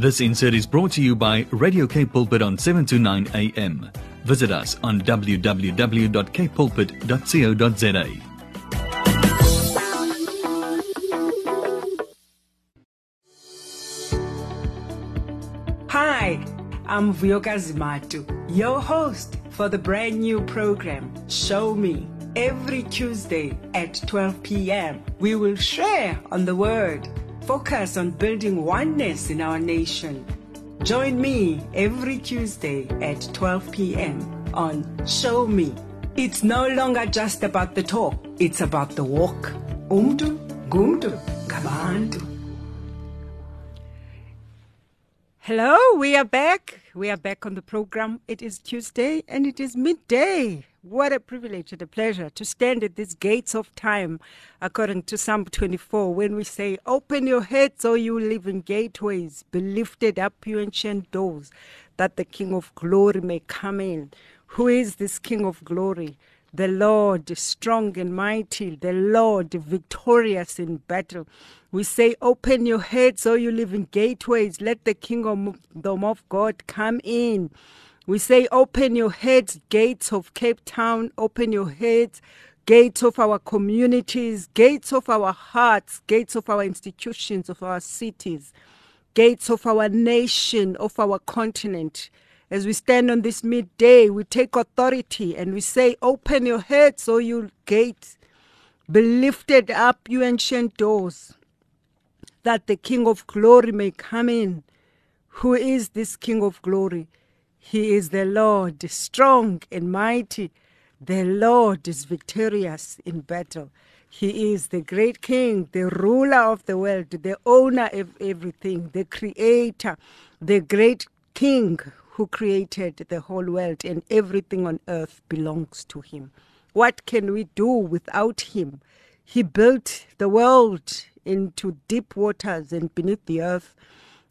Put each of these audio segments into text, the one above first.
This insert is brought to you by Radio K Pulpit on 7 to 9 a.m. Visit us on www.kpulpit.co.za. Hi, I'm Vyoka Zimatu, your host for the brand new program, Show Me. Every Tuesday at 12 p.m., we will share on the Word, focus on building oneness in our nation. Join me every Tuesday at 12 p.m. on Show Me. It's no longer just about the talk, it's about the walk. Umdu, gumdu, kabandu. Hello, we are back. We are back on the program. It is Tuesday and it is midday. What a privilege and a pleasure to stand at these gates of time, according to Psalm 24, when we say, Open your heads, O you living gateways, be lifted up, you ancient doors, that the King of glory may come in. Who is this King of glory? The Lord strong and mighty, the Lord victorious in battle. We say, Open your heads, O you living gateways, let the kingdom of God come in. We say, Open your heads, gates of Cape Town, open your heads, gates of our communities, gates of our hearts, gates of our institutions, of our cities, gates of our nation, of our continent. As we stand on this midday, we take authority and we say, Open your heads, O you gates, be lifted up, you ancient doors that the King of glory may come in. Who is this King of glory? He is the Lord, strong and mighty. The Lord is victorious in battle. He is the great King, the ruler of the world, the owner of everything, the creator, the great King who created the whole world, and everything on earth belongs to him. What can we do without him? He built the world into deep waters and beneath the earth.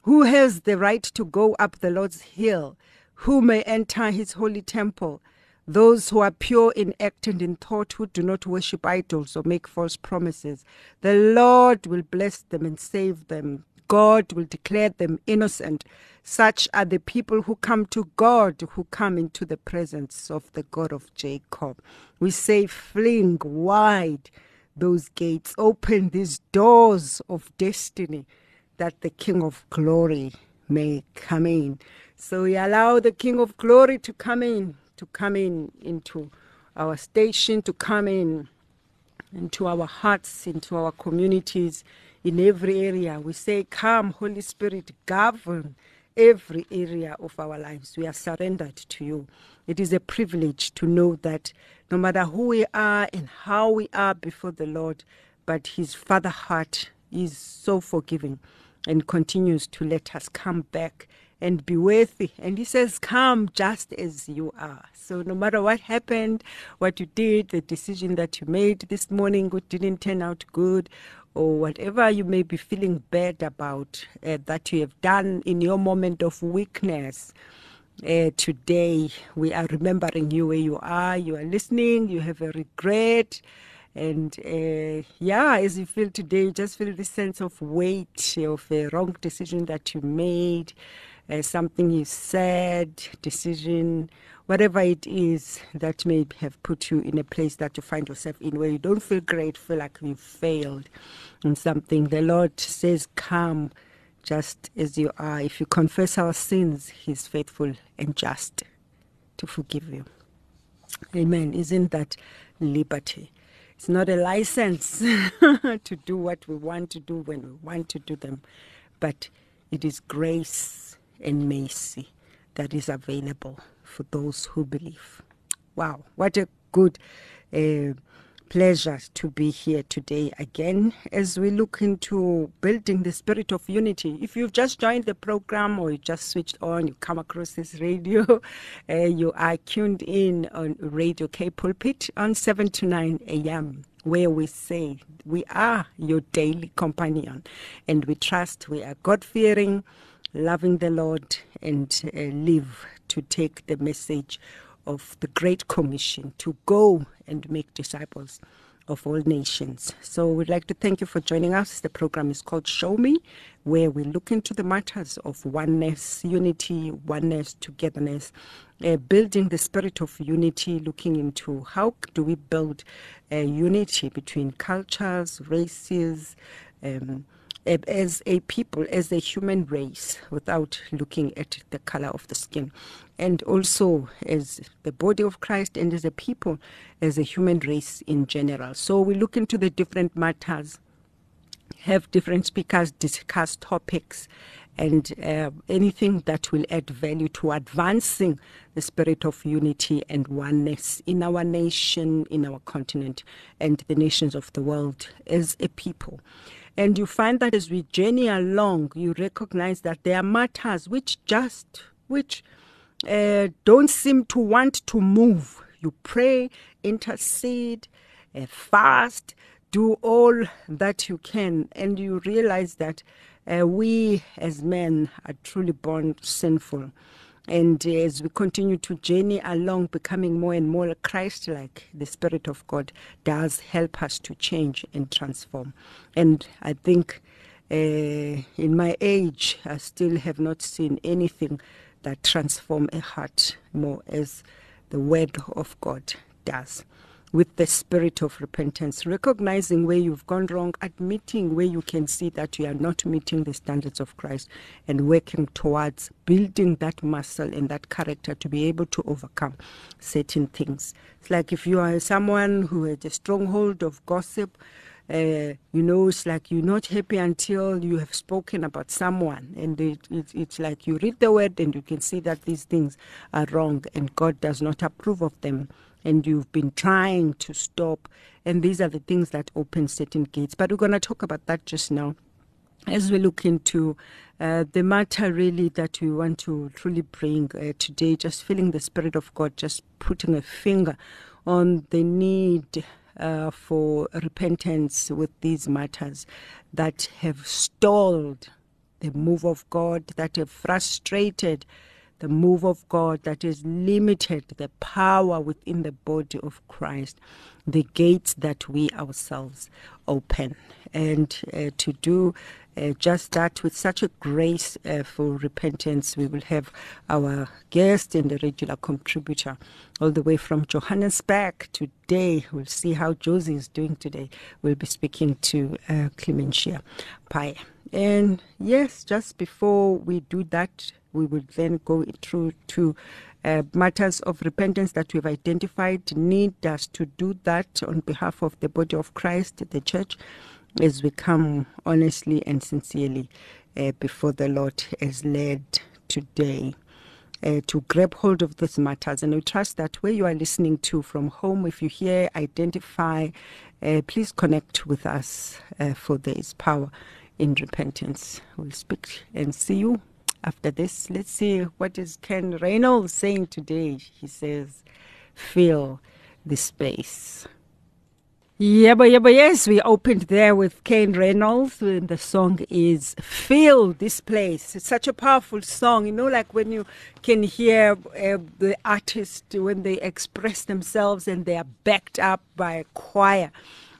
Who has the right to go up the Lord's hill? Who may enter his holy temple? Those who are pure in act and in thought, who do not worship idols or make false promises. The Lord will bless them and save them. God will declare them innocent. Such are the people who come to God, who come into the presence of the God of Jacob. We say, fling wide those gates, open these doors of destiny that the King of glory may come in. So we allow the King of glory to come in, to come in into our station, to come in into our hearts, into our communities, in every area. We say, Come, Holy Spirit, govern every area of our lives. We are surrendered to you. It is a privilege to know that no matter who we are and how we are before the Lord, but His Father heart is so forgiving and continues to let us come back and be worthy. And He says, Come just as you are. So, no matter what happened, what you did, the decision that you made this morning didn't turn out good, or whatever you may be feeling bad about uh, that you have done in your moment of weakness. Uh, today, we are remembering you where you are. You are listening. You have a regret. And uh, yeah, as you feel today, you just feel this sense of weight of a wrong decision that you made, uh, something you said, decision, whatever it is that may have put you in a place that you find yourself in where you don't feel great, feel like you failed in something. The Lord says, Come just as you are. If you confess our sins, He's faithful and just to forgive you. Amen. Isn't that liberty? It's not a license to do what we want to do when we want to do them, but it is grace and mercy that is available for those who believe. Wow, what a good uh, pleasure to be here today again as we look into building the spirit of unity. If you've just joined the program or you just switched on, you come across this radio, uh, you are tuned in on Radio K Pulpit on 7 to 9 a.m. Where we say we are your daily companion and we trust we are God fearing, loving the Lord, and uh, live to take the message of the Great Commission to go and make disciples of all nations. So we'd like to thank you for joining us. The program is called Show Me, where we look into the matters of oneness, unity, oneness, togetherness, uh, building the spirit of unity, looking into how do we build uh, unity between cultures, races, um, as a people, as a human race, without looking at the color of the skin. And also as the body of Christ and as a people, as a human race in general. So we look into the different matters, have different speakers discuss topics, and uh, anything that will add value to advancing the spirit of unity and oneness in our nation, in our continent, and the nations of the world as a people. And you find that as we journey along, you recognize that there are matters which just, which uh, don't seem to want to move. You pray, intercede, uh, fast, do all that you can, and you realize that uh, we as men are truly born sinful. And as we continue to journey along, becoming more and more Christ like, the Spirit of God does help us to change and transform. And I think uh, in my age, I still have not seen anything that transform a heart more as the Word of God does with the spirit of repentance, recognizing where you've gone wrong, admitting where you can see that you are not meeting the standards of Christ, and working towards building that muscle and that character to be able to overcome certain things. It's like if you are someone who has a stronghold of gossip. Uh, you know, it's like you're not happy until you have spoken about someone. And it, it, it's like you read the word and you can see that these things are wrong and God does not approve of them and you've been trying to stop. And these are the things that open certain gates. But we're going to talk about that just now as we look into uh, the matter really that we want to truly bring uh, today, just feeling the Spirit of God, just putting a finger on the need uh, for repentance with these matters that have stalled the move of God, that have frustrated the move of God that has limited the power within the body of Christ, the gates that we ourselves open. And uh, to do uh, just that with such a grace uh, for repentance, we will have our guest and the regular contributor all the way from Johannesburg today. We'll see how Josie is doing today. We'll be speaking to uh, Clementia Pai. And yes, just before we do that, we will then go through to uh, matters of repentance that we've identified need us to do that on behalf of the body of Christ, the church, as we come honestly and sincerely uh, before the Lord as led today. Uh, to grab hold of these matters. And we trust that where you are listening to from home, if you hear, identify, uh, please connect with us, uh, for there is power in repentance. We'll speak and see you after this. Let's see what is Ken Reynolds saying today. He says, fill the space. Yeah, but yeah, but yes, we opened there with Kane Reynolds, and the song is "Fill This Place." It's such a powerful song, you know, like when you can hear uh, the artist when they express themselves and they are backed up by a choir.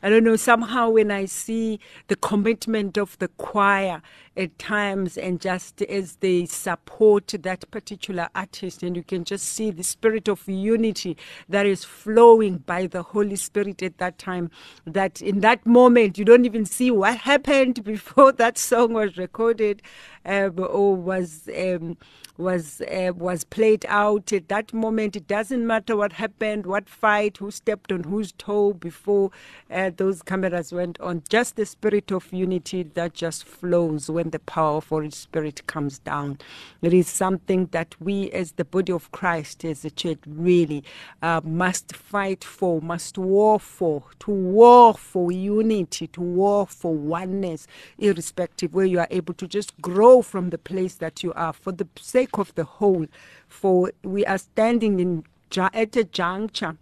I don't know, somehow when I see the commitment of the choir at times and just as they support that particular artist, and you can just see the spirit of unity that is flowing by the Holy Spirit at that time, that in that moment you don't even see what happened before that song was recorded um, or was. Um, was uh, was played out at that moment. It doesn't matter what happened, what fight, who stepped on whose toe before uh, those cameras went on. Just the spirit of unity that just flows when the power of Holy Spirit comes down. It is something that we, as the body of Christ, as a church, really uh, must fight for, must war for, to war for unity, to war for oneness, irrespective where you are able to just grow from the place that you are for the sake of the whole, for we are standing in at a juncture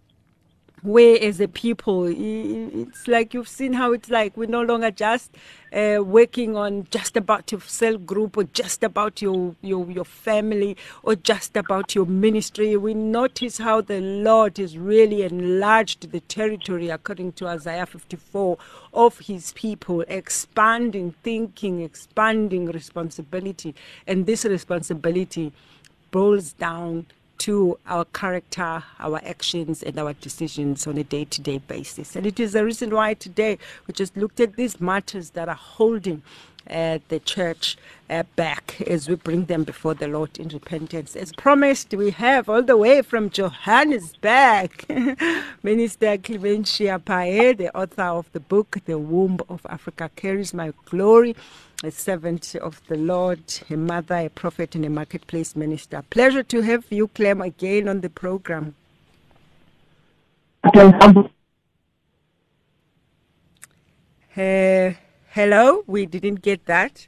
where as a people it's like you've seen how it's like we're no longer just uh, working on just about your cell group or just about your, your your family or just about your ministry. We notice how the lord has really enlarged the territory according to isaiah 54 of his people expanding thinking expanding responsibility. And this responsibility boils down to our character, our actions, and our decisions on a day to day basis. And it is the reason why today we just looked at these matters that are holding the church uh, back as we bring them before the Lord in repentance. As promised, we have all the way from Johannesburg, Minister Clementia Pae, the author of the book, The Womb of Africa Carries My Glory a servant of the Lord, a mother, a prophet, and a marketplace minister. Pleasure to have you, Clem, again on the program. Uh, hello, we didn't get that.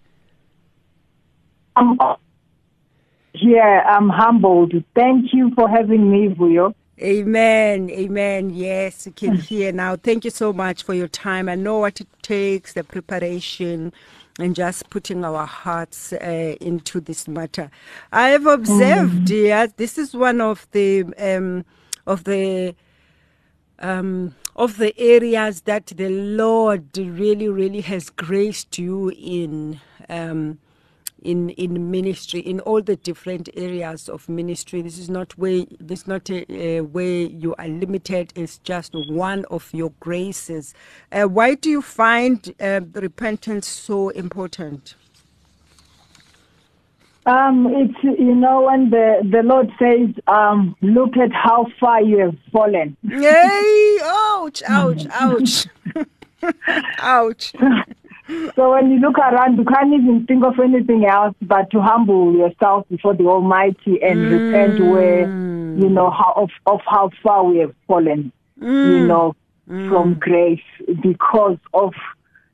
Um, yeah, I'm humbled. Thank you for having me, Vuyo. Amen. Amen. Yes, you can hear now. Thank you so much for your time. I know what it takes, the preparation and just putting our hearts uh, into this matter. I have observed, mm. yeah, this is one of the um, of the um, of the areas that the Lord really, really has graced you in. Um, in in ministry in all the different areas of ministry. This is not where this is not a, a where you are limited. It's just one of your graces. Uh, why do you find uh, repentance so important um, it's you know when the the Lord says, um, "Look at how far you have fallen." Yay! Ouch! Ouch! Ouch! ouch! so when you look around, you can't even think of anything else but to humble yourself before the Almighty and mm. repent where you know how of, of how far we have fallen, mm. you know, mm. from grace because of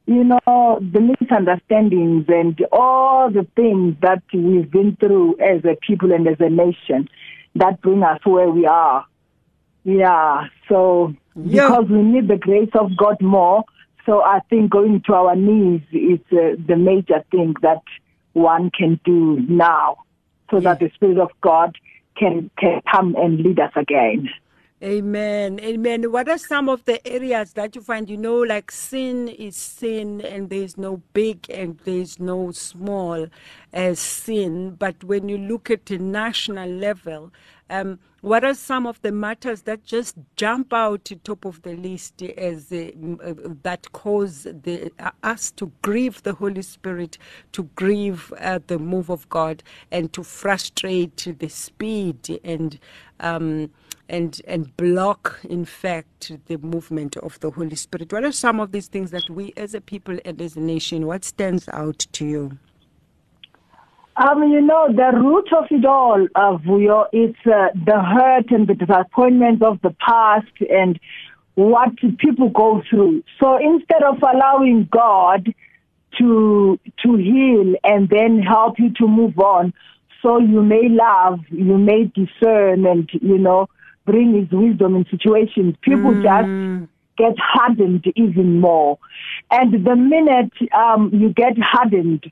you know the misunderstandings and all the things that we've been through as a people and as a nation that bring us where we are. Yeah, so yeah. because we need the grace of God more so I think going to our knees is uh, the major thing that one can do now so yeah. that the Spirit of God can, can come and lead us again. Amen. Amen. What are some of the areas that you find, you know, like sin is sin and there's no big and there's no small as sin. But when you look at the national level, um, what are some of the matters that just jump out to top of the list as uh, uh, that cause the, uh, us to grieve the Holy Spirit, to grieve uh, the move of God, and to frustrate the speed and um, and and block, in fact, the movement of the Holy Spirit? What are some of these things that we, as a people and as a nation, what stands out to you? Um, you know, the root of it all, uh, Vuyo, is uh, the hurt and the disappointment of the past and what people go through. So instead of allowing God to to heal and then help you to move on, so you may love, you may discern, and you know, bring His wisdom in situations. People mm. just get hardened even more, and the minute um, you get hardened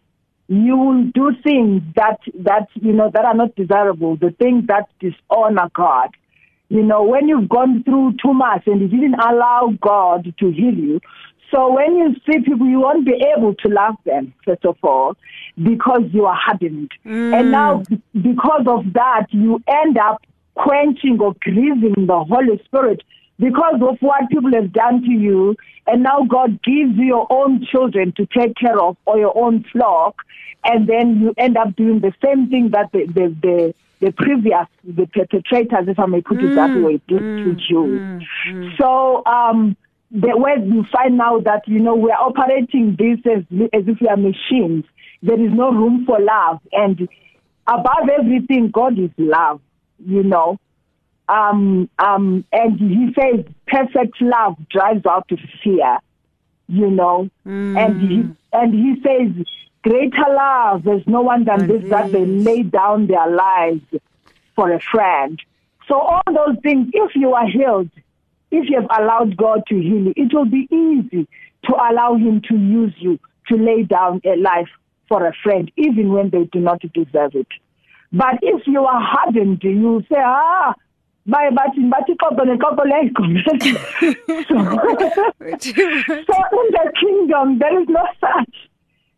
you will do things that that you know that are not desirable, the things that dishonor God. You know, when you've gone through too much and you didn't allow God to heal you, so when you see people, you won't be able to love them, first of all, because you are hardened. Mm. And now, because of that, you end up quenching or grieving the Holy Spirit because of what people have done to you, and now God gives you your own children to take care of or your own flock, and then you end up doing the same thing that the the, the, the previous the perpetrators, if I may put it that mm, way, did mm, to Jews. Mm, mm, so um, the way you find now that you know we are operating this as as if we are machines. There is no room for love, and above everything, God is love. You know, um, um, and he says perfect love drives out fear, you know, mm. and he and he says greater love. There's no one than this that they lay down their lives for a friend. So all those things, if you are healed, if you have allowed God to heal you, it will be easy to allow Him to use you to lay down a life for a friend, even when they do not deserve it. But if you are hardened, you say, ah, baye bathi bathi ixoxo nexoxo liyayigomela so so in the kingdom there is no such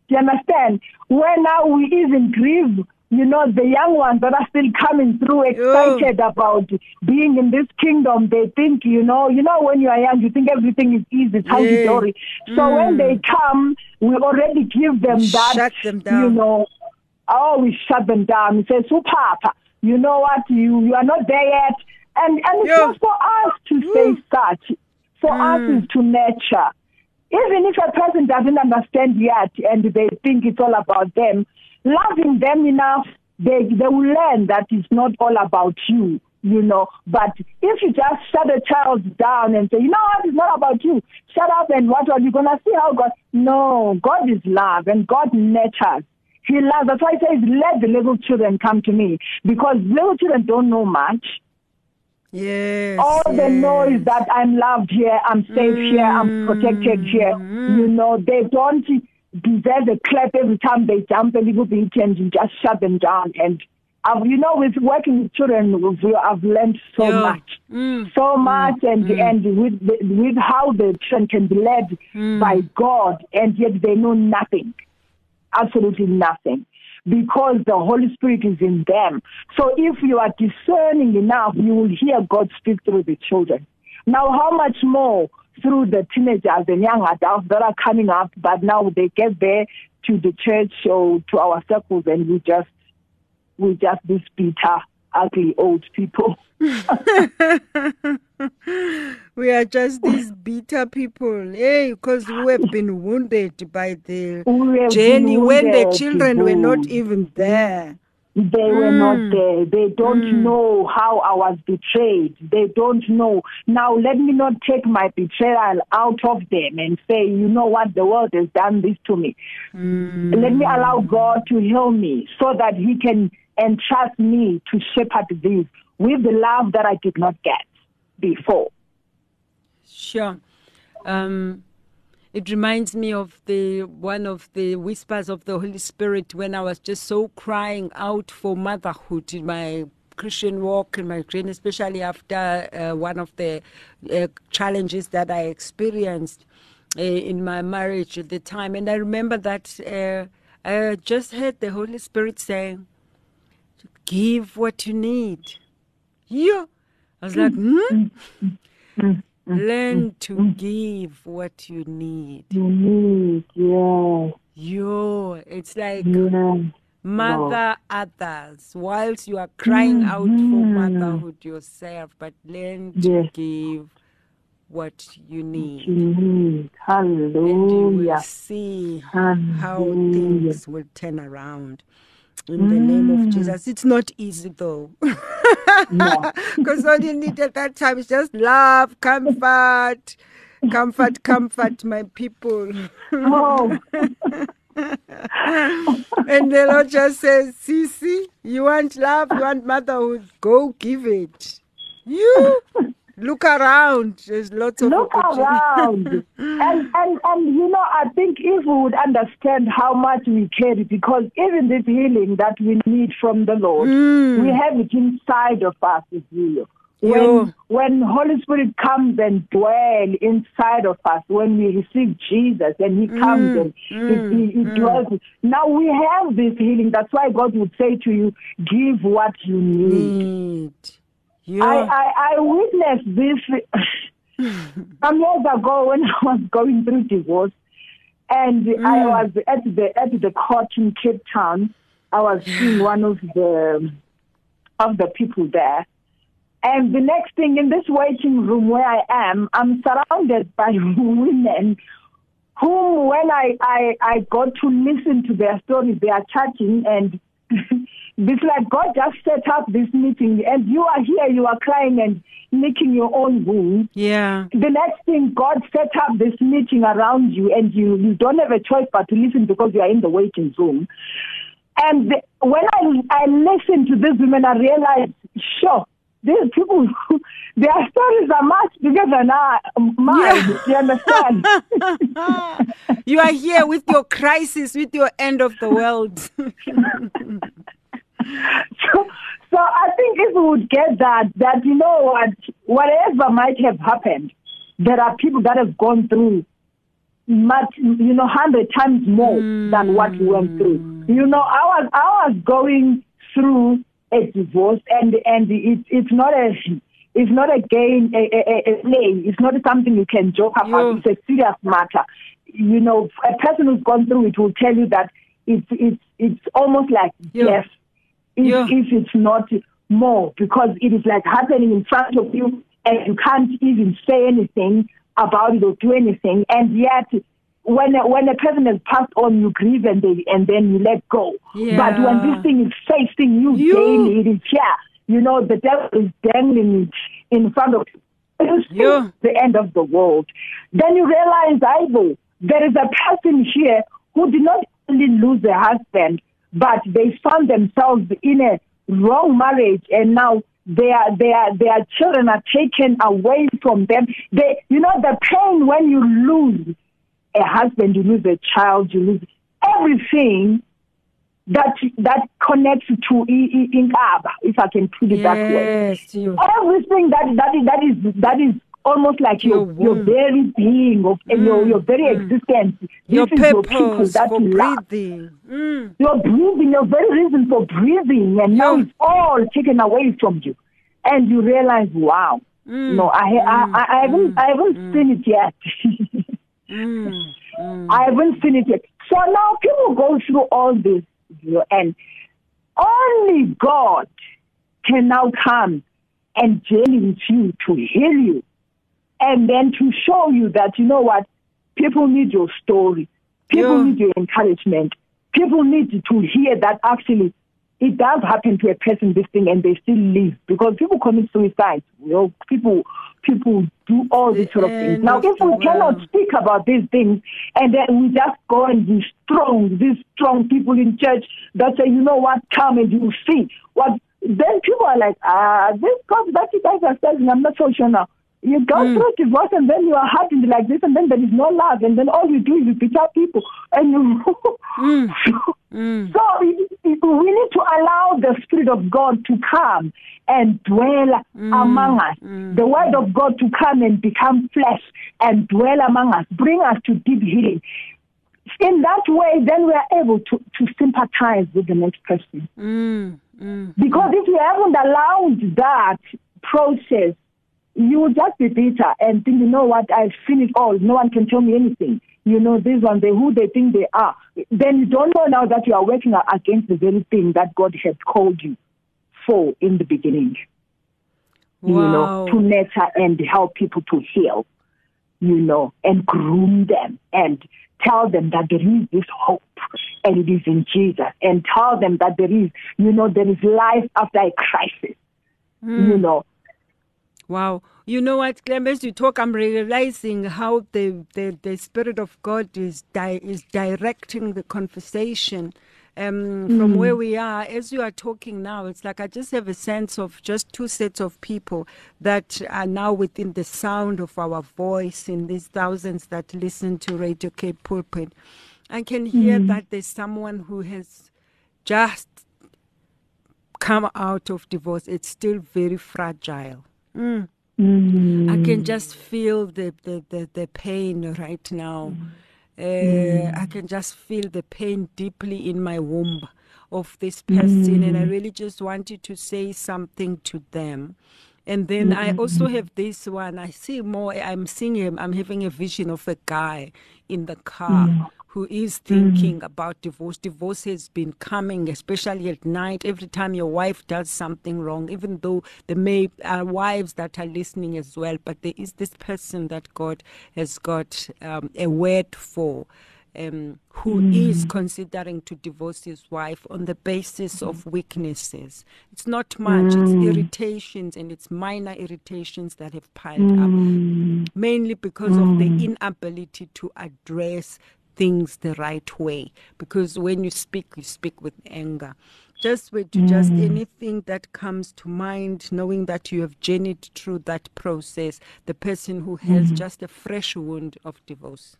do you understand where now we even grieve you know the young ones that are still coming through excited oh. about being in this kingdom they think you know you know when you are young you think everything is easy it's hunky dory so mm. when they come we already give them that shut them down. you know oh we shut them down. We say supapa you know what? You you are not there yet. And and it's yeah. not for us to mm. say such. For mm. us is to nurture. Even if a person doesn't understand yet and they think it's all about them loving them enough they they will learn that it's not all about you you know. But if you just shut a child down and say you know what? It's not about you. Shut up and what are you gonna see how god no god is love and god nurtures he loves that's why he says let the little children come to me because little children don't know much Yes. All yes. they know is that I'm loved here, I'm safe mm. here, I'm protected here. Mm. You know, they don't deserve a clap every time they jump a little bit and you just shut them down. And I've, you know, with working with children, I've learned so yeah. much, mm. so much, and mm. and with the, with how the children can be led mm. by God, and yet they know nothing, absolutely nothing because the Holy Spirit is in them. So if you are discerning enough, you will hear God speak through the children. Now, how much more through the teenagers and young adults that are coming up, but now they get there to the church or to our circles and we just, we just these bitter, ugly old people. we are just these bitter people, hey, because we have been wounded by the journey when the children were not even there. They were Mm. not there. They don't Mm. know how I was betrayed. They don't know. Now, let me not take my betrayal out of them and say, you know what, the world has done this to me. Mm. Let me allow God to heal me so that He can entrust me to shepherd this with the love that I did not get before. Sure. Um, it reminds me of the one of the whispers of the Holy Spirit when I was just so crying out for motherhood in my Christian walk in my journey, especially after uh, one of the uh, challenges that I experienced uh, in my marriage at the time. And I remember that uh, I just heard the Holy Spirit saying, "Give what you need." Yeah, I was like, hmm? Mm-hmm. Learn mm-hmm. to mm-hmm. give what you need. You need, yeah, Yo, it's like yeah. mother others whilst you are crying out for motherhood yourself, but learn to Yes. give what you need. You need. And you will Hallelujah. see how things will turn around. In the name of Mm. Jesus. It's not easy though. No. Because all you need at that time is just love, comfort, comfort, comfort, my people. Oh, And the Lord just says, Sisi, you want love, you want motherhood, go give it. You look around. There's lots of look around. and, and, and, you know, I think if we would understand how much we carry, because even this healing that we need from the Lord, Mm. we have it inside of us, as you Yo. when when Holy Spirit comes and dwell inside of us, when we receive Jesus and He comes Mm, and mm, he, he, he mm. dwells. Now we have this healing. That's why God would say to you, "Give what you need." Need. Yeah. I, I I witnessed this some years ago when I was going through divorce, and I Mm. was at the at the court in Cape Town. I was seeing one of the of the people there. And the next thing in this waiting room where I am, I'm surrounded by women whom when I, I, I got to listen to their stories, they are chatting and it's like God just set up this meeting and you are here, you are crying and licking your own wounds. yeah. The next thing, God set up this meeting around you and you, you don't have a choice but to listen because you are in the waiting room. And when I, I listened to these women, I realized, sure, these people, their stories are much bigger than our, mine. Yeah. You understand? you are here with your crisis, with your end of the world. so, so I think if we would get that, that you know what, whatever might have happened, there are people that have gone through much, you know, hundred times more mm. than what we went through. Mm. You know, I was I was going through a divorce, and and it, it's not a it's not a game, a, a, a play. It's not something you can joke about. It's a serious matter. You know, a person who's gone through it will tell you that it's it's it's almost like death, if, if it's not more, because it is like happening in front of you, and you can't even say anything about it or do anything, and yet when a, when a person has passed on, you grieve and they, and then you let go. Yeah. But when this thing is facing you, you, daily, it is here. You know, the devil is dangling it in front of you. the end of the world. Then you realize, Ivo, there is a person here who did not only lose their husband, but they found themselves in a wrong marriage and now their their their children are taken away from them. They you know the pain when you lose a husband, you lose a child, you lose everything that that connects to Inkaba, if I can put it yes, that way. You. Everything that that is that is that is almost like your your, your very being of mm, your your very mm. existence. Your this purpose your people that for breathing. Mm. Your breathing, your very reason for breathing, and now it's all taken away from you, and you realize, wow. Mm, no, I, I, I, I haven't mm, I haven't mm. seen it yet. Mm, mm. I haven't seen it yet. So now people go through all this, and only God can now come and journey with you to heal you, and then to show you that you know what people need your story, people yeah. need your encouragement, people need to hear that actually it does happen to a person this thing and they still live because people commit suicide. You know, people people do all these sort of things. Now, if we cannot speak about these things and then we just go and be strong, these strong people in church that say, you know what, come and you see what, then people are like, ah, this God that you guys are saying, I'm not so sure now. You go mm. through divorce and then you are hardened like this and then there is no love and then all you do is you beat up people and you mm. mm. so we, we need to allow the spirit of God to come and dwell mm. among us. Mm. The word of God to come and become flesh and dwell among us, bring us to deep healing. In that way, then we are able to, to sympathize with the next person. Mm. Mm. Because if you haven't allowed that process, you will just be bitter and think, you know what, I've seen it all. No one can tell me anything. You know, this one, they who they think they are. Then you don't know now that you are working against the very thing that God has called you for in the beginning. Wow. You know, to nurture and help people to heal, you know, and groom them and tell them that there is this hope and it is in Jesus and tell them that there is, you know, there is life after a crisis, mm. you know. Wow. You know what, Clem, as you talk, I'm realizing how the, the, the Spirit of God is, di- is directing the conversation um, from mm. where we are. As you are talking now, it's like I just have a sense of just two sets of people that are now within the sound of our voice in these thousands that listen to Radio Cape Pulpit. I can hear mm. that there's someone who has just come out of divorce. It's still very fragile. Mm. Mm. I can just feel the, the, the, the pain right now. Mm. Uh, mm. I can just feel the pain deeply in my womb of this person, mm. and I mm. really just wanted to say something to them. And then. I also have this one. I see more. I'm seeing him. I'm having a vision of a guy in the car. Mm who is thinking mm. about divorce. Divorce has been coming, especially at night. Every time your wife does something wrong, even though there may are wives that are listening as well, but there is this person that God has got um, a word for. Um, who mm. is considering to divorce his wife on the basis of weaknesses. It's not much, mm. it's irritations and it's minor irritations that have piled mm. up, mainly because of the mm. inability to address things the right way. Because when you speak, you speak with anger. Just with mm. just anything that comes to mind, knowing that you have journeyed through that process, the person who has mm. just a fresh wound of divorce.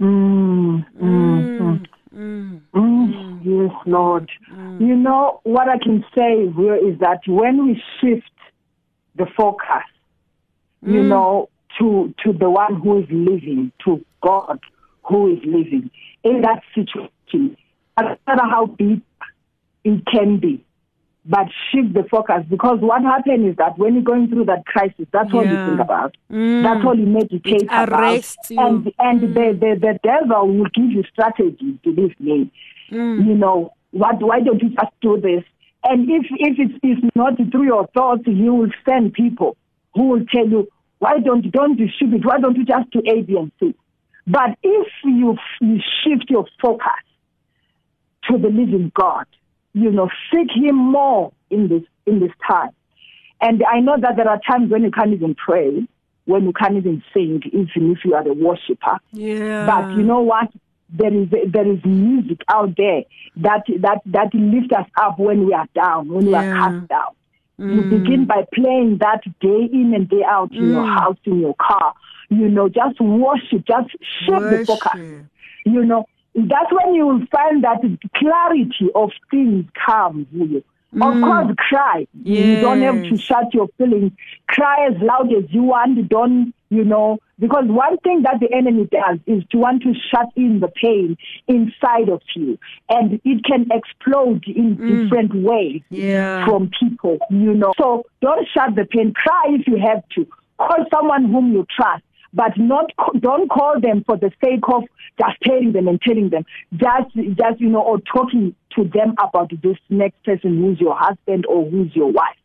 Mm, mm, mm, mm, yes, Lord. You know, what I can say here is that when we shift the focus, you know, to, to the one who is living, to God who is living in that situation, no matter how deep it can be, but shift the focus because what happens is that when you're going through that crisis, that's yeah. all you think about. Mm. That's all you meditate it about. You. And and mm. the, the the devil will give you strategies. Believe me. Mm. You know what? Why don't you just do this? And if if it's, it's not through your thoughts, you will send people who will tell you why don't don't you stupid? Why don't you just do A, B, and C? But if you, you shift your focus to the living God, you know, seek Him more in this in this time. And I know that there are times when you can't even pray, when you can't even sing, even if you are a worshiper. Yeah. But you know what? There is there is music out there that that that lifts us up when we are down, when yeah. we are cast down. Mm. You begin by playing that day in and day out in mm. your house, in your car. You know, just worship, just shift the focus. You know, that's when you will find that clarity of things comes. You Mm. Of course, cry. Yes. You don't have to shut your feelings. Cry as loud as you want. Don't, you know, because one thing that the enemy does is to want to shut in the pain inside of you. And it can explode in mm. different ways yeah. from people, you know. So don't shut the pain. Cry if you have to. Call someone whom you trust but not don't call them for the sake of just telling them and telling them. Just just you know or talking to them about this next person who's your husband or who's your wife.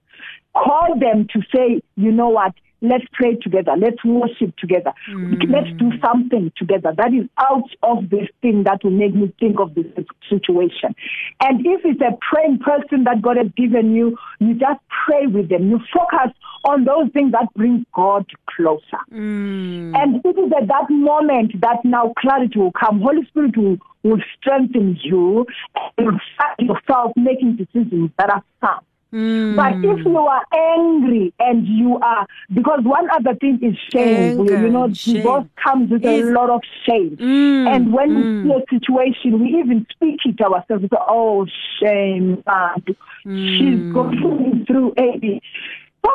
Call them to say you know what let's pray together let's worship together mm. let's do something together that is out of this thing that will make me think of this situation and if it's a praying person that god has given you you just pray with them you focus on those things that bring God closer. Mm. And it is at that moment that now clarity will come. Holy Spirit will, will strengthen you and yourself making decisions that are sound. Mm. But if you are angry and you are, because one other thing is shame. Anger, you know, shame. divorce comes with is, a lot of shame. Mm, and when mm. we see a situation, we even speak it to ourselves. We say, oh, shame, man. She's Mm. going through A.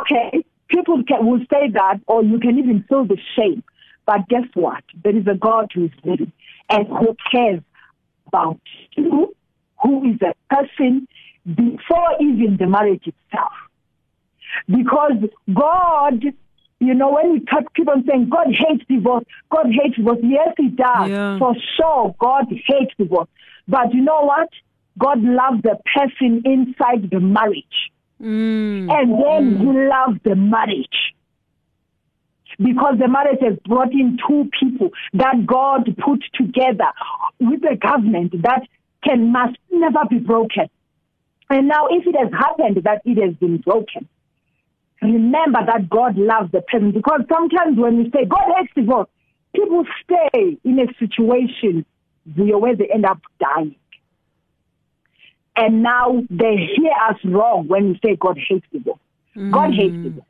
Okay, people can, will say that, or you can even feel the shame. But guess what? There is a God who is living and who cares about you, who is a person before even the marriage itself. Because God, you know, when we talk, keep on saying God hates divorce, God hates divorce. Yes, He does. Yeah. For sure, God hates divorce. But you know what? God loves the person inside the marriage. Mm. And then He loves the marriage. Because the marriage has brought in two people that God put together with a government that can must never be broken. And now, if it has happened that it has been broken, remember that God loves the person. Because sometimes when we say God hates divorce, people stay in a situation where they end up dying. And now they hear us wrong when we say God hates divorce. Mm. God hates divorce.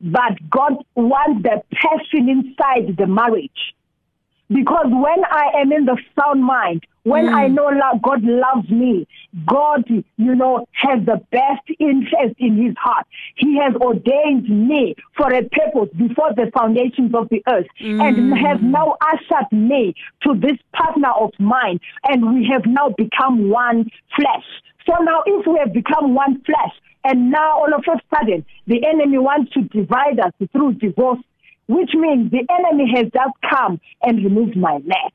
But God wants the person inside the marriage. Because when I am in the sound mind, when Mm. I know love, God loves me, God, you know, has the best interest in his heart. He has ordained me for a purpose before the foundations of the earth and Mm. has now ushered me to this partner of mine and we have now become one flesh. So now if we have become one flesh and now all of a sudden the enemy wants to divide us through divorce, which means the enemy has just come and removed my leg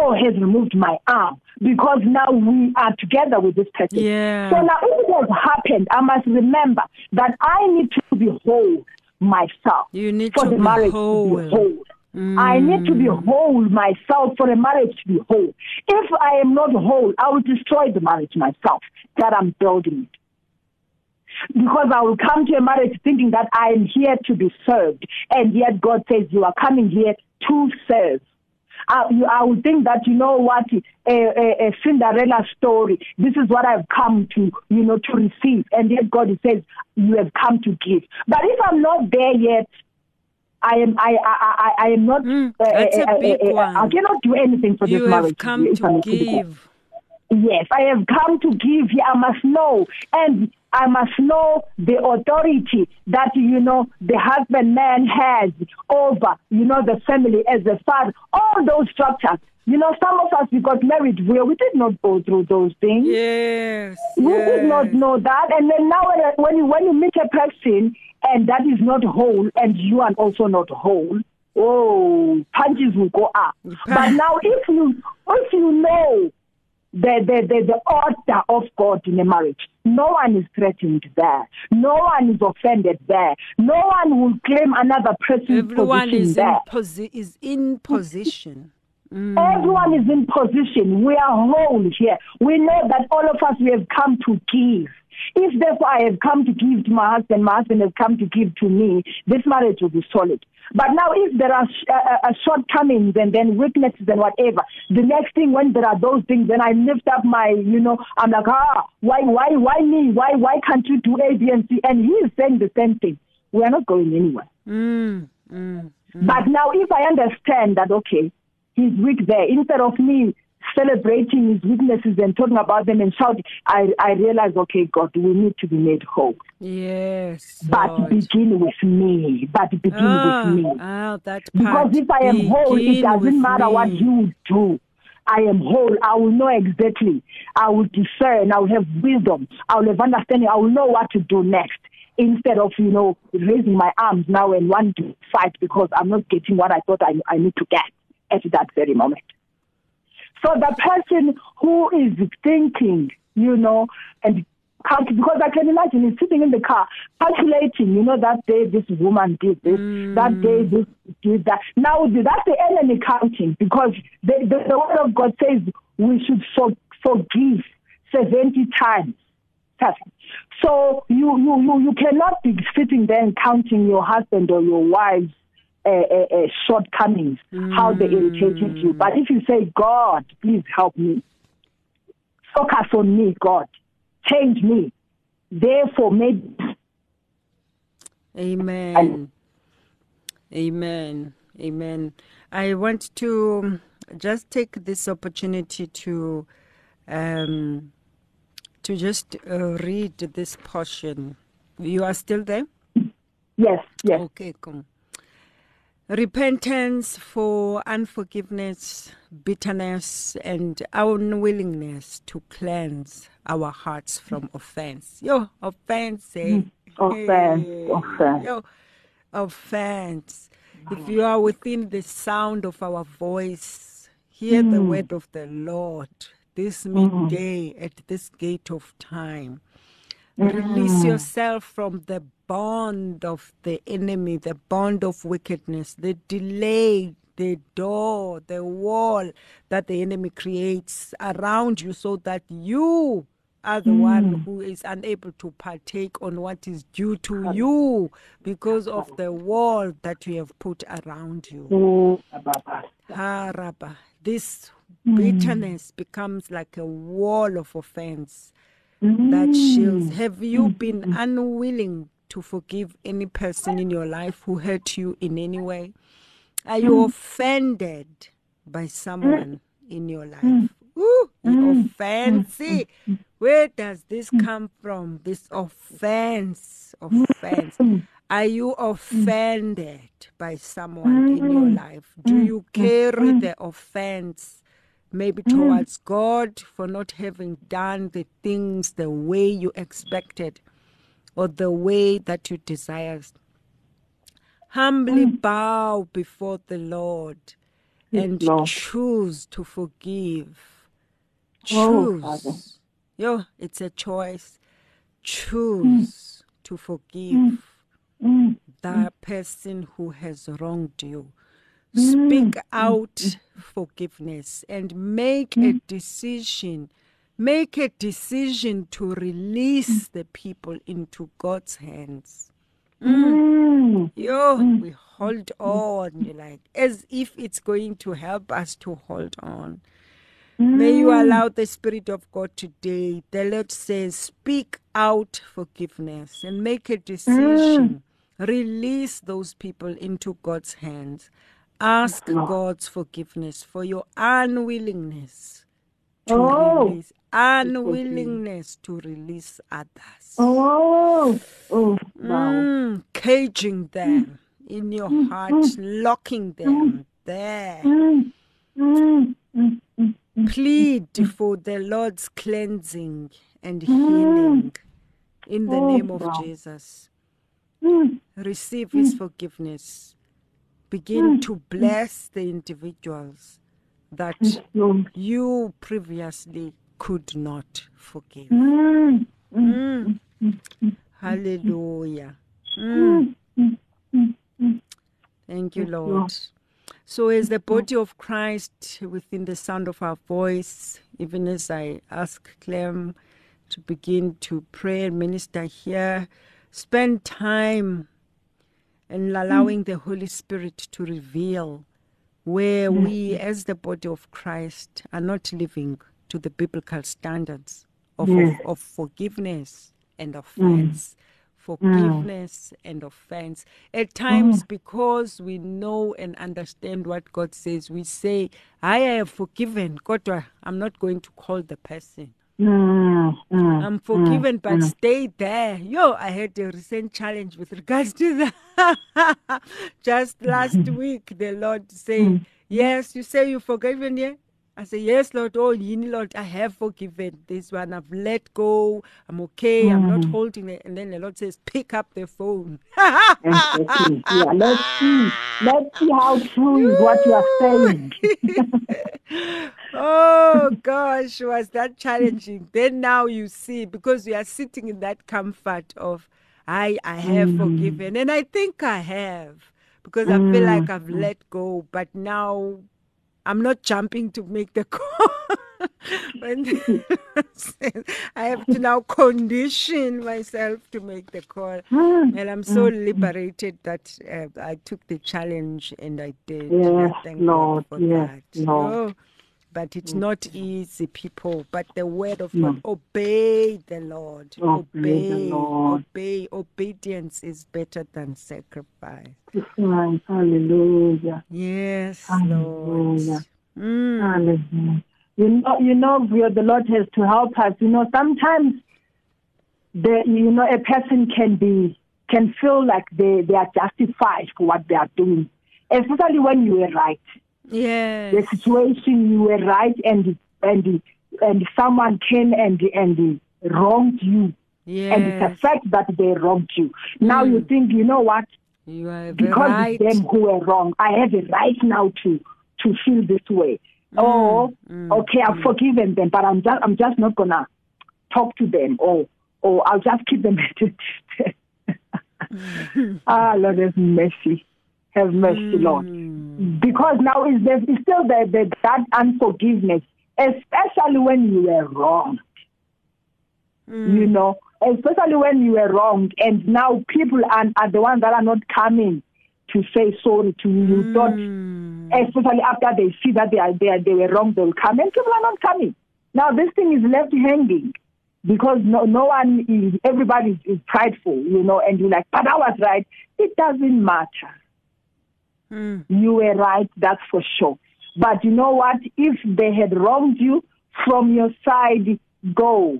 or has removed my arm because now we are together with this person. Yeah. So now if it has happened, I must remember that I need to behold myself You need for to the be marriage whole. to be whole. Mm. I need to be whole myself for a marriage to be whole. If I am not whole, I will destroy the marriage myself that I'm building because I will come to a marriage thinking that I am here to be served. And yet God says you are coming here to serve. I, I would think that you know what a, a, a Cinderella story. This is what I've come to, you know, to receive, and yet God says you have come to give. But if I'm not there yet, I am I I I, I am not. Mm, that's uh, a big uh, uh, one. I cannot do anything for You this marriage. have come to to be honest. give. Yes, I have come to give. you. I must know, and I must know the authority that you know the husband man has over you know the family as a father. All those structures. You know, some of us we got married where we did not go through those things. Yes. We yes. did not know that, and then now when- when you when you meet a person and that is not whole, and you are also not whole, oh, punches will go up. But now, if you if you know the the the, the order of God in a marriage, no one is threatened there, no one is offended there, no one will claim another person's Everyone position is there. in, posi- is in position. Mm. Everyone is in position. We are whole here. We know that all of us we have come to give. If therefore I have come to give to my husband, my husband has come to give to me, this marriage will be solid. But now, if there are uh, uh, shortcomings and then weaknesses and whatever, the next thing when there are those things, then I lift up my, you know, I'm like, ah, why, why, why me? Why, why can't you do A, B, and C? And he is saying the same thing. We are not going anywhere. Mm, mm. But now, if I understand that, okay, he's weak there, instead of me celebrating his weaknesses and talking about them and shouting, I, I realize, okay, God, we need to be made whole. Yes. But Lord. begin with me. But begin ah, with me. ah, that Because if I am whole, it doesn't matter what you do. I am whole. I will know exactly. I will discern. I will have wisdom. I will have understanding. I will know what to do next. Instead of, you know, raising my arms now and wanting to fight because I'm not getting what I thought I, I need to get at that very moment. So the person who is thinking, you know, and because I can imagine he's sitting in the car calculating, you know, that day this woman did this, that mm. day this did that. Now that's the enemy counting because the, the, the word of God says we should for, forgive seventy times. So you, you you you cannot be sitting there and counting your husband or your wife's uh, uh, shortcomings, how they irritated you. But if you say, God, please help me, focus on me, God, change me. Therefore, maybe Amen. Amen. Amen. I want to just take this opportunity to um, to just uh, read this portion. You are still there? yes, yes. Okay, come. Repentance for unforgiveness, bitterness, and unwillingness to cleanse our hearts from offense. Yo, offense, eh? Offense, Hey. offense. Yo, offense. If you are within the sound of our voice, hear the word of the Lord this midday at this gate of time. Release mm. yourself from the bond of the enemy, the bond of wickedness, the delay, the door, the wall that the enemy creates around you so that you are the one mm. who is unable to partake on what is due to you because of the wall that you have put around you. Oh. Haraba. Ah, this mm. bitterness becomes like a wall of offense that shields. Mm. Have you mm, been mm, unwilling to forgive any person in your life who hurt you in any way? Are you offended by someone in your life? Ooh, offense. Where does this come from? This offense. Offense. Are you offended by someone in your life? Do you carry the offense maybe mm. towards God for not having done the things the way you expected or the way that you desired? Humbly mm. bow before the Lord and Lord. choose to forgive. Oh, Choose. Yo, it's a choice. Mm. Choose to forgive that person who has wronged you. Speak mm, mm, out mm. forgiveness and make a decision. Make a decision to release the people into God's hands. Mm. Yo, we hold on. Like, as if it's going to help us to hold on. May you allow the Spirit of God today. The Lord says, speak out forgiveness and make a decision. Release those people into God's hands. Ask God's forgiveness for your unwillingness to Oh. release, unwillingness to release others. Oh, oh, wow. Mm, caging them in your heart, locking them there. Mm, mm, mm, mm. Plead for the Lord's cleansing and healing in the Oh, name of. Jesus. Mm. Receive His forgiveness. Begin hmm. to bless the individuals that you previously could not forgive. Mm. Hallelujah. Mm. Thank you, Lord. Lord. So, as the body of Christ within the sound of our voice, even as I ask Clem to begin to pray and minister here, spend time and allowing the Holy Spirit to reveal where we, as the body of Christ, are not living to the biblical standards of, of, Yes. of forgiveness and mm. offense. Forgiveness mm. and offense. At times, mm. because we know and understand what God says, we say, I have forgiven. God, I'm not going to call the person. Mm, mm, I'm forgiven, but stay there. Yo, I had a recent challenge with regards to that. Just last week, the Lord saying, Yes, you say you've forgiven, yeah? I say, Yes, Lord. Oh, yini, Lord, I have forgiven this one. I've let go. I'm okay. I'm not mm. holding it. And then the Lord says, Pick up the phone. Exactly. Yeah, let's see. Let's see how true is what you are saying. oh gosh, was that challenging? Then now you see, because we are sitting in that comfort of I I have mm. forgiven. And I think I have. Because I feel mm. like I've let go. But now I'm not jumping to make the call. I have to now condition myself to make the call. And I'm so liberated that uh, I took the challenge and I did. Yes, thank Lord. God for Yes, that. Lord. Oh, but it's not easy, people. But the word of God, obey the Lord. Obey the Lord. Obey. Obedience is better than sacrifice. Right. Hallelujah. Yes, Lord. Hallelujah. Mm. Hallelujah. You know, you know, where the Lord has to help us. You know, sometimes the you know a person can be can feel like they they are justified for what they are doing, especially when you are right. Yes. The situation you were right, and and and someone came and and wronged you, and it's a fact that they wronged you. Now you mm. think, you know what? You because right. it's them who were wrong. I have a right now to to feel this way. Mm. oh, mm. okay, I've forgiven them, but I'm just I'm just not gonna talk to them, or or I'll just keep them at distance. ah, Lord, have mercy, have mercy, hmm. Lord, because now is there is still the, the that unforgiveness, especially when you were wrong. Hmm. You know, especially when you were wrong, and now people are, are the ones that are not coming to say sorry to you. You thought, hmm. especially after they see that they are they, are, they were wrong, they'll come, and people are not coming. Now this thing is left hanging because no no one is everybody is, is prideful, you know, and you're like, but I was right. It doesn't matter. Mm. You were right, that's for sure. But you know what? If they had wronged you from your side, go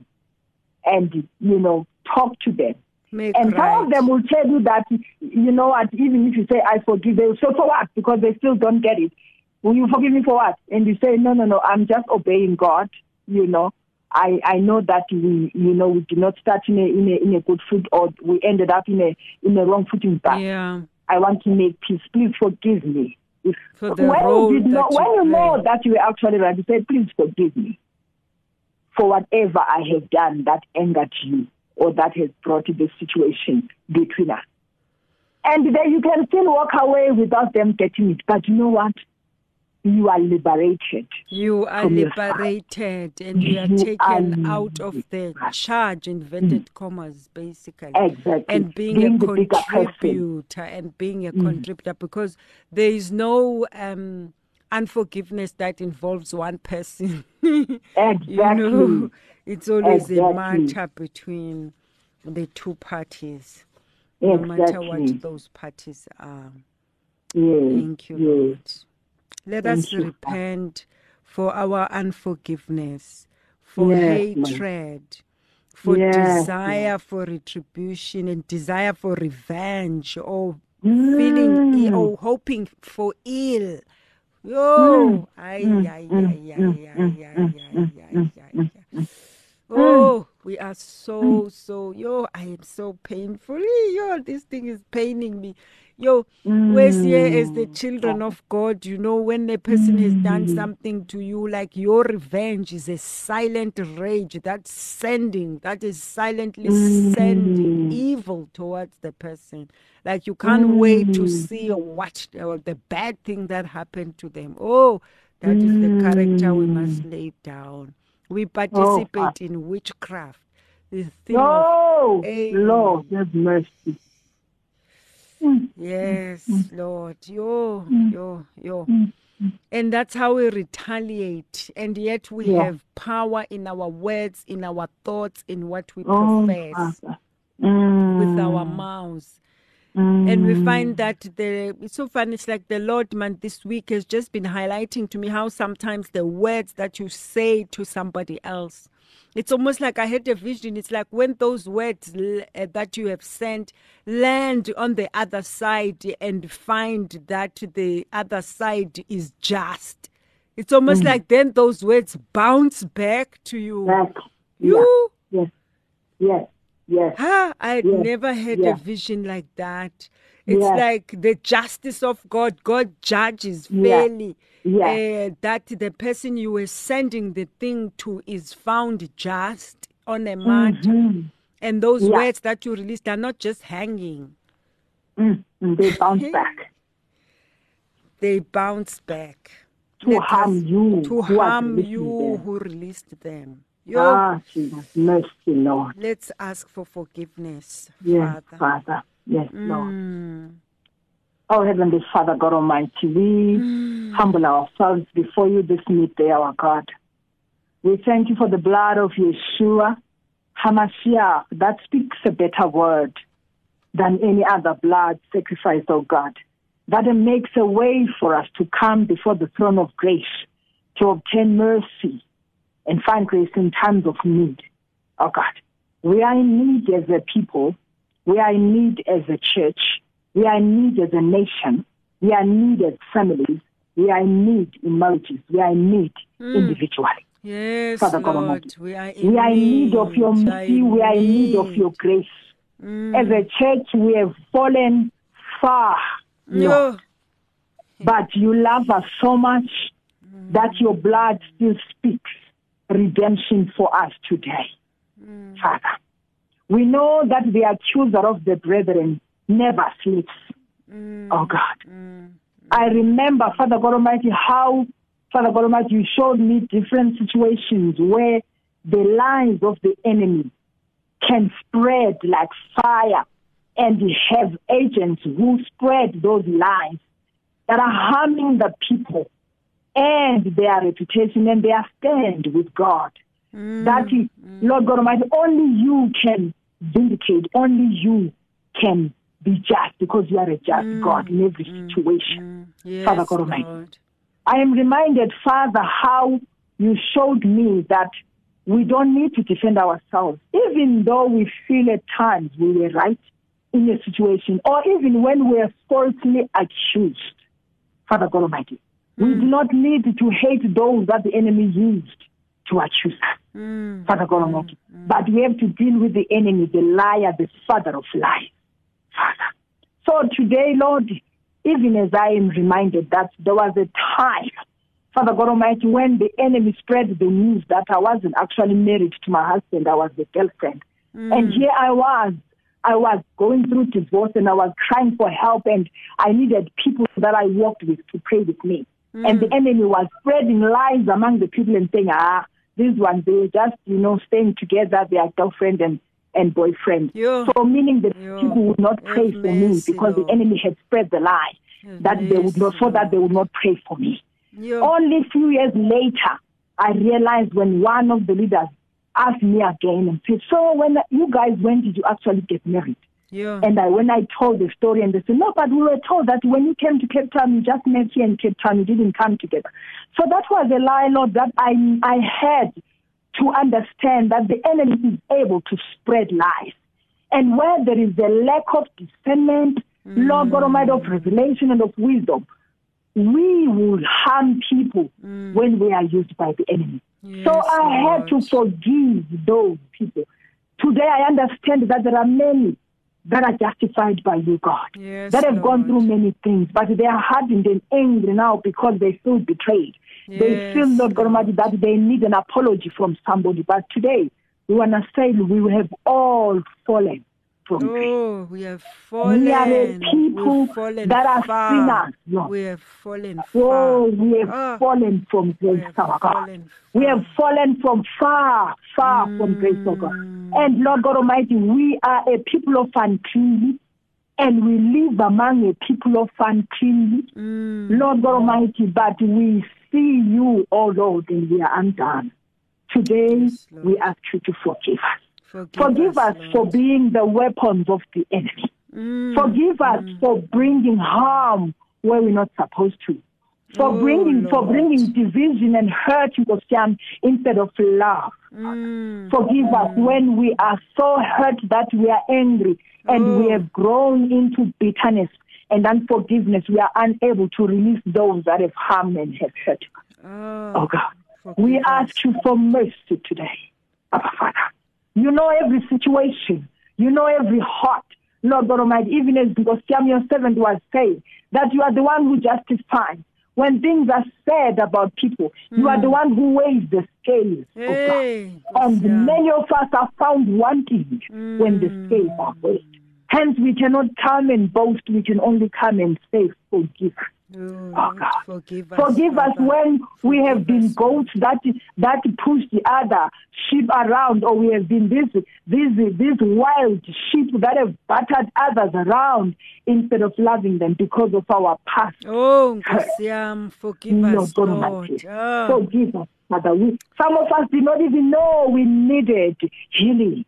and you know talk to them. Make And some of them will tell you that, you know what, even if you say, I forgive, they will say, for what? Because they still don't get it. Will you forgive me for what? And you say, no, no, no, I'm just obeying God, you know. I, I know that we, you know, we did not start in a, in a, in a good foot or we ended up in a, in a wrong footing back. Yeah. I want to make peace. Please forgive me. If, For when you, did not, that you when you know that you were actually right, you say, please forgive me for whatever I have done that angered you or that has brought the situation between us. And then you can still walk away without them getting it. But you know what? You are liberated. You are from your side. liberated and you are taken are out of the charge, inverted commas, basically. Exactly. And being, Being a the bigger person. contributor and being a contributor because there is no um, unforgiveness that involves one person. Exactly. you know, it's always a matter between the two parties, no matter what those parties are. Yes. Thank you, yes. Let Thank us you, repent for our unforgiveness, for Yes, hatred, for Yes, desire for retribution and desire for revenge or feeling Mm. ill or hoping for ill. Mm, mm, mm, mm, mm, mm, mm, mm, ay. Oh, we are so, so, yo, I am so painful. Yo, this thing is paining me. Yo, where's here as the Mm. children of God, you know, when a person has done Mm. something to you, like your revenge is a silent rage that's sending, that is silently sending Mm. evil towards the person. Like you can't wait to Mm. see or watch the, the bad thing that happened to them. Oh, that is the character we must Mm. lay down. We participate in witchcraft. The thing of No, Hey. Lord, have mercy. Mm. Yes, Lord. Yo, Mm. yo, yo. Mm. And that's how we retaliate. And yet we Yeah. have power in our words, in our thoughts, in what we Oh, profess with our Mm. mouths. And we Mm. find that the it's so funny. It's like the Lord man this week has just been highlighting to me how sometimes the words that you say to somebody else, it's almost like I had a vision. It's like when those words uh, that you have sent land on the other side and find that the other side is just. It's almost Mm. like then those words bounce back to you. Back. You Yeah. Yes. Yes. Yes. Ah, I had Yeah, never had yeah. a vision like that. It's Yeah. like the justice of God. God judges fairly. Yeah. Uh, that the person you were sending the thing to is found just on a matter. Mhm. And those Yeah. words that you released are not just hanging, Mm. They bounce back they bounce back. to Let harm us- you. To who harm you them. who released them. Yo, Ah, Jesus, mercy, Lord. let's ask for forgiveness, Yes, Father. Father. Yes, Lord. Mm. Oh, Heavenly Father, God Almighty, we Mm. humble ourselves before you this midday, our God. We thank you for the blood of Yeshua, Hamashiach, that speaks a better word than any other blood sacrifice, oh God. That makes a way for us to come before the throne of grace to obtain mercy and find grace in times of need, oh God. We are in need as a people. We are in need as a church. We are in need as a nation. We are in need as families. We are in need in marriages. We are in need hmm. individually. Yes, Father God Lord, Almighty. we are in We are in need of your mercy. We are in need of your grace. Mm. As a church, we have fallen far. Yo. But you love us so much hmm. that your blood still speaks redemption for us today, hmm. Father. We know that the accuser of the brethren never sleeps. Mm. Oh God. Mm. I remember, Father God Almighty, how, Father God Almighty, you showed me different situations where the lies of the enemy can spread like fire and have agents who spread those lies that are harming the people and their reputation and their stand with God. Mm. That is, Lord God Almighty, only you can vindicate, only you can be just because you are a just mm, God in every mm, situation. Mm. Yes, Father God Almighty. Lord. I am reminded, Father, how you showed me that we don't need to defend ourselves, even though we feel at times we were right in a situation, or even when we are falsely accused. Father God Almighty, we do not need to hate those that the enemy used to accuse us. Mm. Father God Almighty. But we have to deal with the enemy, the liar, the father of lies, Father. So today, Lord, even as I am reminded that there was a time, Father God Almighty, when the enemy spread the news that I wasn't actually married to my husband, I was the girlfriend. And here I was. I was going through divorce and I was crying for help and I needed people that I worked with to pray with me. and the enemy was spreading lies among the people and saying, ah, these ones, they were just, you know, staying together, they are girlfriend and, and boyfriend. Yo. So meaning that Yo. people would not pray for me because the enemy had spread the lie that they would not, so that they would not pray for me. Yo. Only a few years later, I realized when one of the leaders asked me again and said, so when you guys, when did you actually get married? Yo. And I, when I told the story, and they said, no, but we were told that when you came to Cape Town, you just met here in Cape Town, you didn't come together. So that was a lie, Lord, that I, I had to understand that the enemy is able to spread lies. And where there is a lack of discernment, mm. Lord God Almighty, of revelation and of wisdom, we will harm people mm. when we are used by the enemy. so Yes, I had to forgive those people. Today I understand that there are many that are justified by you, God, Yes, that have gone through many things, but they are hardened and angry now because they feel betrayed. They Yes, feel, Lord God Almighty, that they need an apology from somebody. But today, we want to say we have all fallen from grace. Oh, we have fallen. We are a people fallen that are far. sinners, Lord. We have fallen Oh, we have Ah, fallen from we grace, have our God. We have fallen from far, far from grace, oh God. And Lord God Almighty, we are a people of unclean, and we live among a people of unclean. Mm. Lord God Almighty, but we see you, oh Lord, and we are undone. Today, Yes, we ask you to forgive us. Forgive, Forgive us Lord. for being the weapons of the enemy. Mm. Forgive us for bringing harm where we're not supposed to. For Oh, bringing for bringing division and hurt into some instead of love. Mm. Forgive us when we are so hurt that we are angry and we Oh. have grown into bitterness and unforgiveness. We are unable to release those that have harmed and have hurt us. Oh, Oh God. We ask you for mercy today, Abba Father. You know every situation. You know every heart. Lord God Almighty, even as because Samuel 7 was saying, that you are the one who justifies. When things are said about people, you are the hmm. one who weighs the scales. Oh God. Hey, And yami. many of us are found wanting when the hmm. scales are weighed. Hence, we cannot come and boast. We can only come and say, forgive. Oh, Oh God. forgive us. Forgive us when we have Forgive been goats that that push the other sheep around, or we have been this these these wild sheep that have battered others around instead of loving them because of our past. Oh, yami, forgive Lord us, God Lord. Ah. Forgive us, Father. We, some of us did not even know we needed healing.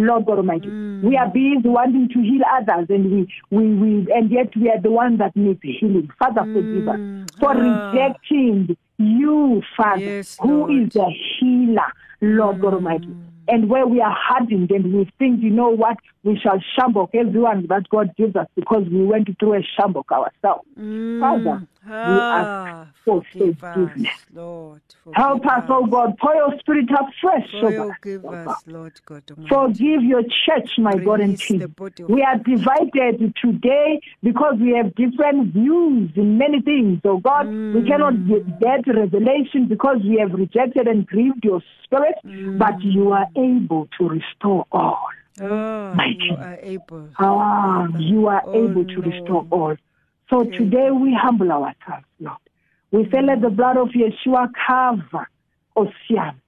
Lord God Almighty, Mm. we are busy wanting to heal others, and we, we, we, and yet we are the ones that need healing. Father, forgive us Mm. for Ah. rejecting you, Father, Yes, who is the healer, Lord God Almighty. And where we are hardened and we think, you know what, we shall sjambok everyone that God gives us because we went through a sjambok ourselves. Mm. Father, we ah, ask for forgive us, forgiveness. Lord. Help us, oh God, pour your spirit afresh over us, Forgive oh us, Lord God Almighty. Forgive your church, my God and King. We are divided today because we have different views in many things. So, God, we cannot Mm. get revelation because we have rejected and grieved your spirit, but you are able to restore all. Oh, My you King. are able. Ah, you are Oh, able to restore all. So today we humble ourselves, Lord. We say, let the blood of Yeshua cover Ocean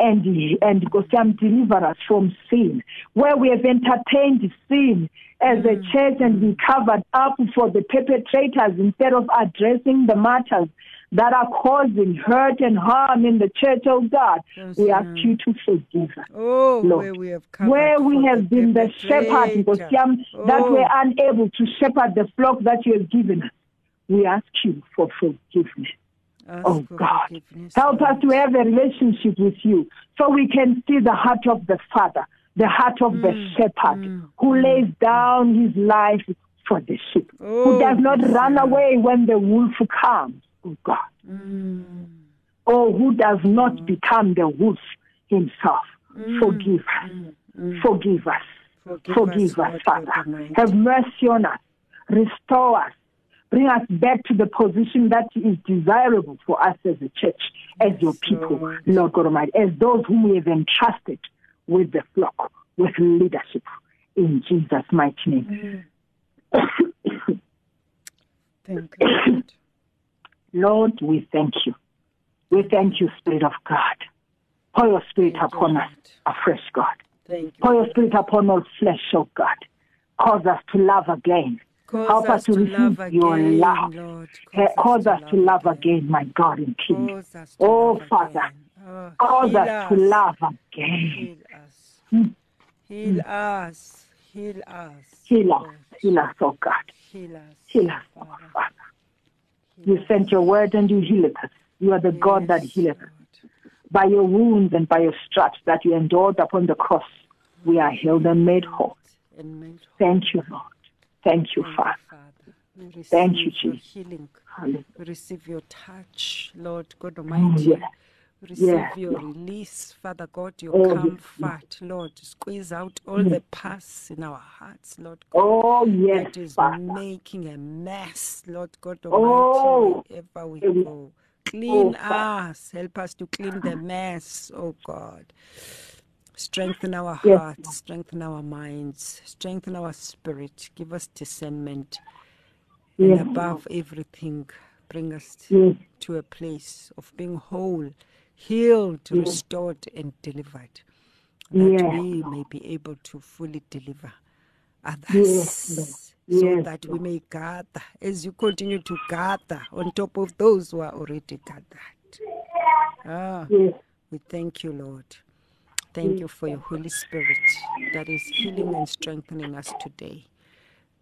and, and Ocean deliver us from sin. Where we have entertained sin as a mm. church and we covered up for the perpetrators instead of addressing the matters that are causing hurt and harm in the church of God. Yes, We ask you to forgive us Oh, Lord. where we have where we have the been the shepherd because perpetrator. that Oh. we're unable to shepherd the flock that you have given us. We ask you for forgiveness. Ask Oh, oh God, help us to have a relationship with you so we can see the heart of the Father, the heart of the Mm, shepherd who lays down his life for the sheep, Oh, who does not run away when the wolf comes. Oh God. Mm. or who does not become the wolf himself. Forgive us. Forgive us. Forgive, Forgive us, God Father. Have mercy on us. Restore us. Bring us back to the position that is desirable for us as a church, as your people, Lord. Lord God Almighty, as those whom we have entrusted with the flock, with leadership. In Jesus' mighty name. Thank you, Lord. We thank you. We thank you, Spirit of God. Pour your Spirit Thank upon us Lord. afresh, God. Thank you. Pour your Spirit upon all flesh, oh God. Cause us to love again. Cause Help us us to receive your again, love. Lord. Cause us to love again, my God and King. Us Oh, Father. Oh, Cause us to love again. Heal us. Mm. Heal us. Heal us. Heal us, heal us, oh God. Heal us. Heal us, oh Father. You sent your word and you healed us. You are the God that healeth us. By your wounds and by your stripes that you endured upon the cross, we are healed and made whole. And made whole. Thank you, Lord. Thank you, Thank Father. Father. We receive Thank you, your Jesus. healing. Hallelujah. We receive your touch, Lord God Oh, Almighty. yes. We receive Yes, your release, Father God, your Oh, yes, comfort, Lord. Squeeze out all the pus in our hearts, Lord God. Oh, yes, that is Father. making a mess, Lord God Oh. Almighty, wherever we go. Oh, clean Father. us. Help us to clean the mess, oh God. Strengthen our Yes, hearts, strengthen our minds, strengthen our spirit. Give us discernment. And above everything, bring us Yes. to a place of being whole, healed, Yes. restored, and delivered. That Yes, we may be able to fully deliver others. So Yes, that we may gather as you continue to gather on top of those who are already gathered. Ah, Yes. we thank you, Lord. Thank you for your Holy Spirit that is healing and strengthening us today,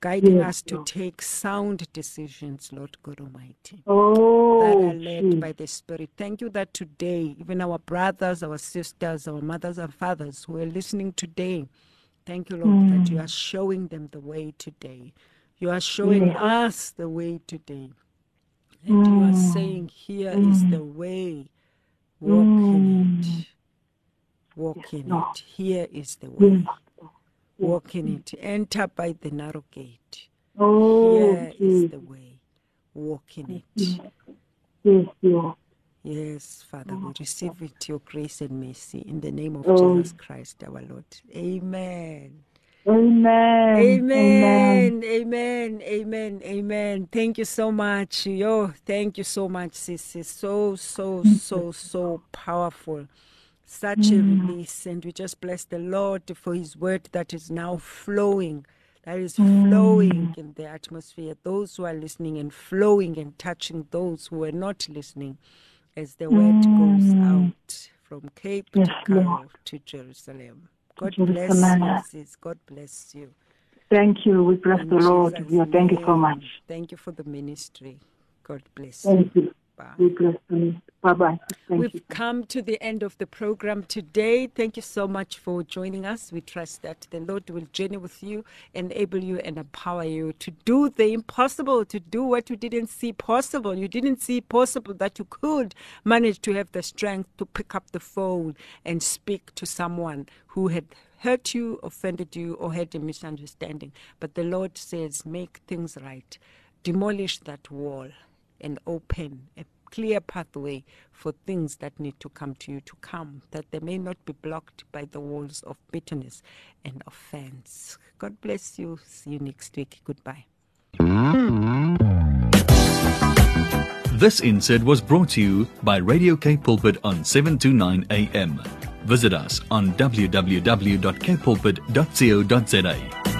guiding us to take sound decisions, Lord God Almighty, that Oh, are led by the Spirit. Thank you that today, even our brothers, our sisters, our mothers and fathers who are listening today, thank you, Lord, that you are mm. showing them the way today. You are showing us the way today. And you are mm. saying, Here is the mm. way. Walk in it. Walk in it. Here is the way. Yes. Walk in it. Enter by the narrow gate. Oh, Here is the way. Walk in it. Yes, Father, we receive it, your grace and mercy, in the name of Oh. Jesus Christ, our Lord. Amen. Amen. Amen. Amen. Amen. Amen. Thank you so much. Yo, thank you so much, sis. It's so, so, so, so powerful. Such a mm. release. And we just bless the Lord for his word that is now flowing. That is flowing mm. in the atmosphere. Those who are listening and flowing and touching those who are not listening as the word goes mm. out from Cape Yes, to Lord. Cairo to Jerusalem. God bless Jerusalem. you, sis. God bless you. Thank you. We bless In the Lord. Jesus' We thank you so much. Thank you for the ministry. God bless you. You. We bless Lord. Bye bye. We've you. come to the end of the program today. Thank you so much for joining us. We trust that the Lord will journey with you, enable you, and empower you to do the impossible, to do what you didn't see possible. You didn't see possible that you could manage to have the strength to pick up the phone and speak to someone who had hurt you, offended you, or had a misunderstanding. But the Lord says, make things right, demolish that wall and open a clear pathway for things that need to come to you to come, that they may not be blocked by the walls of bitterness and offense. God bless you. See you next week. Goodbye. This insert was brought to you by Radio K Pulpit on 729 AM. Visit us on www.kpulpit.co.za.